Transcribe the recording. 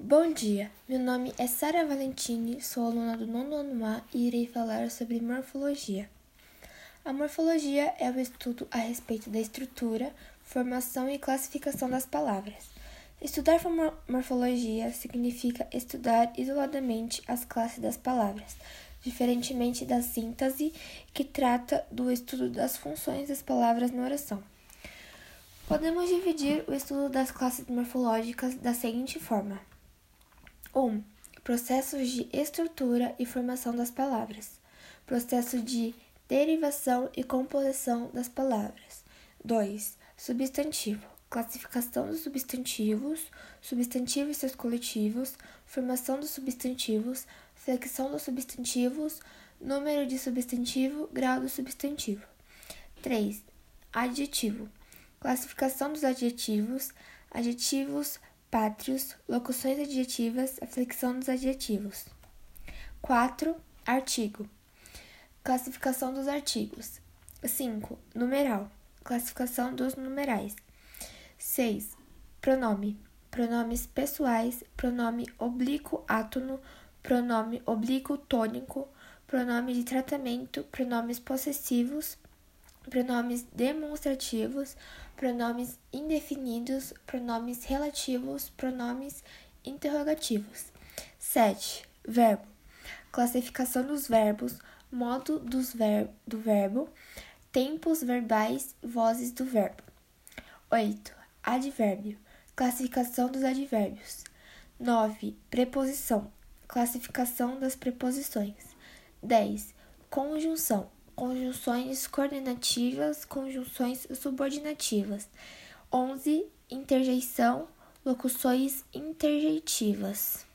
Bom dia, meu nome é Sara Valentini, sou aluna do nono ano A e irei falar sobre morfologia. A morfologia é o estudo a respeito da estrutura, formação e classificação das palavras. Estudar morfologia significa estudar isoladamente as classes das palavras, diferentemente da síntese, que trata do estudo das funções das palavras na oração. Podemos dividir o estudo das classes morfológicas da seguinte forma: 1. Processos de estrutura e formação das palavras. Processo de derivação e composição das palavras. 2. Substantivo. Classificação dos substantivos, substantivos e seus coletivos, formação dos substantivos, flexão dos substantivos, número de substantivo, grau do substantivo. 3. Adjetivo. Classificação dos adjetivos, adjetivos, pátrios, locuções adjetivas, a flexão dos adjetivos. 4. Artigo. Classificação dos artigos. 5. Numeral. Classificação dos numerais. 6. Pronome. Pronomes pessoais, pronome oblíquo átono, pronome oblíquo tônico, pronome de tratamento, pronomes possessivos, pronomes demonstrativos, pronomes indefinidos, pronomes relativos, pronomes interrogativos. 7. Verbo. Classificação dos verbos, modo dos ver do verbo, tempos verbais, vozes do verbo. 8. Advérbio. Classificação dos advérbios. 9. Preposição. Classificação das preposições. 10. Conjunção conjunções coordenativas, conjunções subordinativas. 11. Interjeição, locuções interjeitivas.